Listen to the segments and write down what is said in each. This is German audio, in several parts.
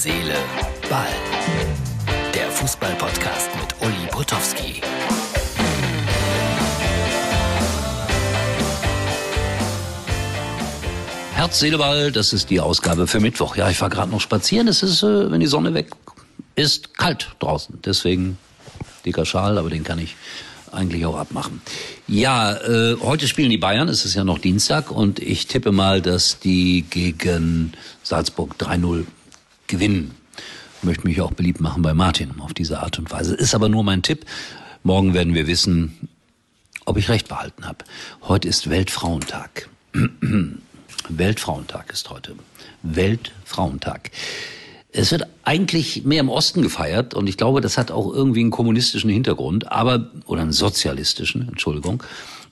Seele, Ball. Der Fußball-Podcast mit Uli Potowski. Herz, Seele, Ball, das ist die Ausgabe für Mittwoch. Ja, ich war gerade noch spazieren. Es ist, äh, wenn die Sonne weg ist, kalt draußen. Deswegen dicker Schal, aber den kann ich eigentlich auch abmachen. Ja, äh, heute spielen die Bayern, es ist ja noch Dienstag und ich tippe mal, dass die gegen Salzburg 3-0 gewinnen. Ich möchte mich auch beliebt machen bei Martin auf diese Art und Weise. Ist aber nur mein Tipp. Morgen werden wir wissen, ob ich recht behalten habe. Heute ist Weltfrauentag. Weltfrauentag ist heute. Weltfrauentag. Es wird eigentlich mehr im Osten gefeiert und ich glaube, das hat auch irgendwie einen kommunistischen Hintergrund, aber oder einen sozialistischen, Entschuldigung.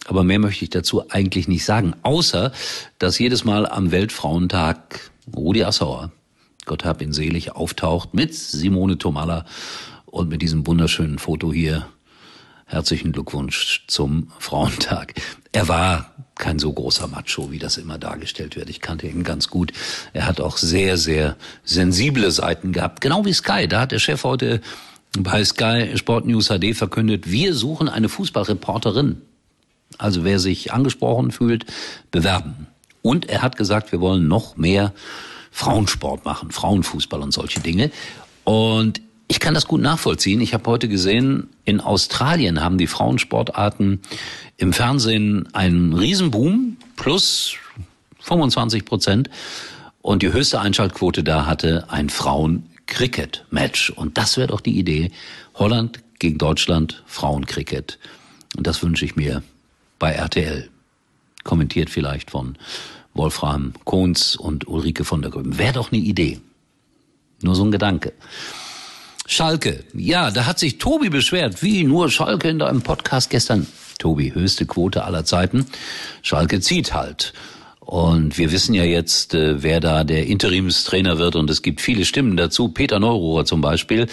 Aber mehr möchte ich dazu eigentlich nicht sagen, außer dass jedes Mal am Weltfrauentag Rudi Assauer, Gott hab ihn selig, auftaucht mit Simone Tomalla und mit diesem wunderschönen Foto hier. Herzlichen Glückwunsch zum Frauentag. Er war kein so großer Macho, wie das immer dargestellt wird. Ich kannte ihn ganz gut. Er hat auch sehr, sehr sensible Seiten gehabt. Genau wie Sky. Da hat der Chef heute bei Sky Sport News HD verkündet, wir suchen eine Fußballreporterin. Also wer sich angesprochen fühlt, bewerben. Und er hat gesagt, wir wollen noch mehr Frauensport machen, Frauenfußball und solche Dinge. Und ich kann das gut nachvollziehen. Ich habe heute gesehen, in Australien haben die Frauensportarten im Fernsehen einen Riesenboom, plus 25 Prozent. Und die höchste Einschaltquote da hatte ein Frauen-Cricket-Match. Und das wäre doch die Idee. Holland gegen Deutschland, Frauen-Cricket. Und das wünsche ich mir bei RTL. Kommentiert vielleicht von Wolfram Kohns und Ulrike von der Grüben. Wäre doch eine Idee. Nur so ein Gedanke. Schalke. Ja, da hat sich Tobi beschwert. Wie nur Schalke in deinem Podcast gestern. Tobi, höchste Quote aller Zeiten. Schalke zieht halt. Und wir wissen ja jetzt, äh, wer da der Interimstrainer wird. Und es gibt viele Stimmen dazu. Peter Neurohr zum Beispiel,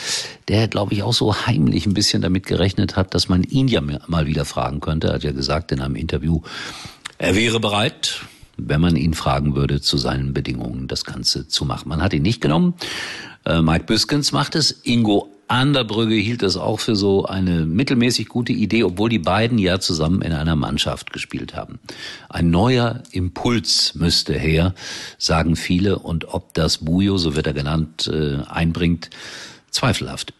der, glaube ich, auch so heimlich ein bisschen damit gerechnet hat, dass man ihn ja mal wieder fragen könnte. Er hat ja gesagt in einem Interview, er wäre bereit, wenn man ihn fragen würde, zu seinen Bedingungen das Ganze zu machen. Man hat ihn nicht genommen. Äh, Mike Büskens macht es. Ingo Anderbrügge hielt es auch für so eine mittelmäßig gute Idee, obwohl die beiden ja zusammen in einer Mannschaft gespielt haben. Ein neuer Impuls müsste her, sagen viele, und ob das Bujo, so wird er genannt, äh, einbringt, zweifelhaft.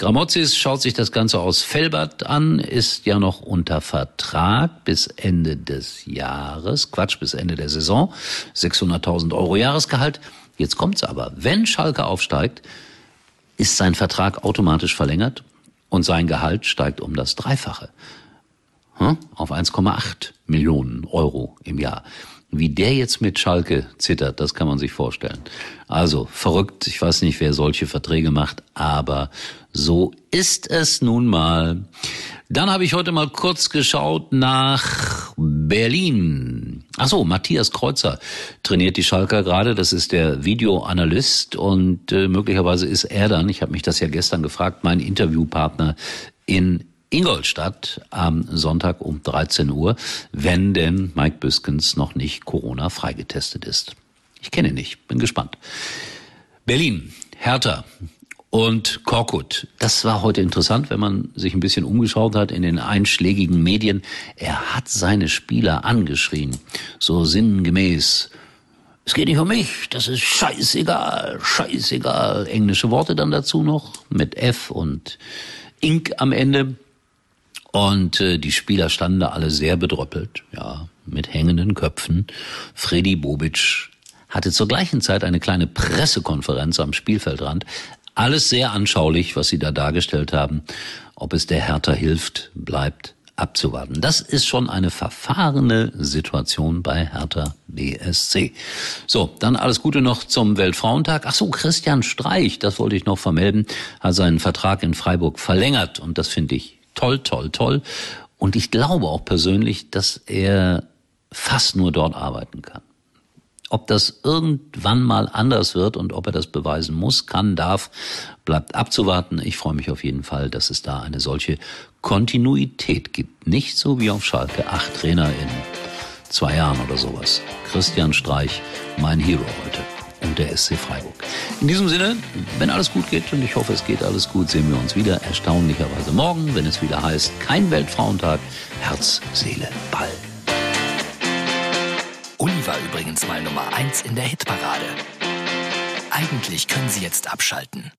Gramozis schaut sich das Ganze aus Felbert an, ist ja noch unter Vertrag bis Ende des Jahres, Quatsch, bis Ende der Saison, 600.000 Euro Jahresgehalt. Jetzt kommt's aber. Wenn Schalke aufsteigt, ist sein Vertrag automatisch verlängert und sein Gehalt steigt um das Dreifache. Auf 1,8 Millionen Euro im Jahr. Wie der jetzt mit Schalke zittert, das kann man sich vorstellen. Also verrückt, ich weiß nicht, wer solche Verträge macht, aber so ist es nun mal. Dann habe ich heute mal kurz geschaut nach Berlin. Ach so, Matthias Kreuzer trainiert die Schalker gerade. Das ist der Videoanalyst und äh, möglicherweise ist er dann, ich habe mich das ja gestern gefragt, mein Interviewpartner in Ingolstadt am Sonntag um 13 Uhr, wenn denn Mike Büskens noch nicht Corona freigetestet ist. Ich kenne ihn nicht, bin gespannt. Berlin, Hertha, und Korkut. Das war heute interessant, wenn man sich ein bisschen umgeschaut hat in den einschlägigen Medien. Er hat seine Spieler angeschrien, so sinngemäß. Es geht nicht um mich, das ist scheißegal, scheißegal. Englische Worte dann dazu noch mit F und Ink am Ende. Und äh, die Spieler standen da alle sehr bedröppelt, ja, mit hängenden Köpfen. Freddy Bobic hatte zur gleichen Zeit eine kleine Pressekonferenz am Spielfeldrand. Alles sehr anschaulich, was Sie da dargestellt haben. Ob es der Hertha hilft, bleibt abzuwarten. Das ist schon eine verfahrene Situation bei Hertha BSC. So, dann alles Gute noch zum Weltfrauentag. Ach so, Christian Streich, das wollte ich noch vermelden, hat seinen Vertrag in Freiburg verlängert und das finde ich toll, toll, toll. Und ich glaube auch persönlich, dass er fast nur dort arbeiten kann. Ob das irgendwann mal anders wird und ob er das beweisen muss, kann, darf, bleibt abzuwarten. Ich freue mich auf jeden Fall, dass es da eine solche Kontinuität gibt. Nicht so wie auf Schalke, acht Trainer in zwei Jahren oder sowas. Christian Streich, mein Hero heute. Und der SC Freiburg. In diesem Sinne, wenn alles gut geht, und ich hoffe, es geht alles gut, sehen wir uns wieder erstaunlicherweise morgen, wenn es wieder heißt, kein Weltfrauentag, Herz, Seele, Ball. Uli war übrigens mal Nummer 1 in der Hitparade. Eigentlich können Sie jetzt abschalten.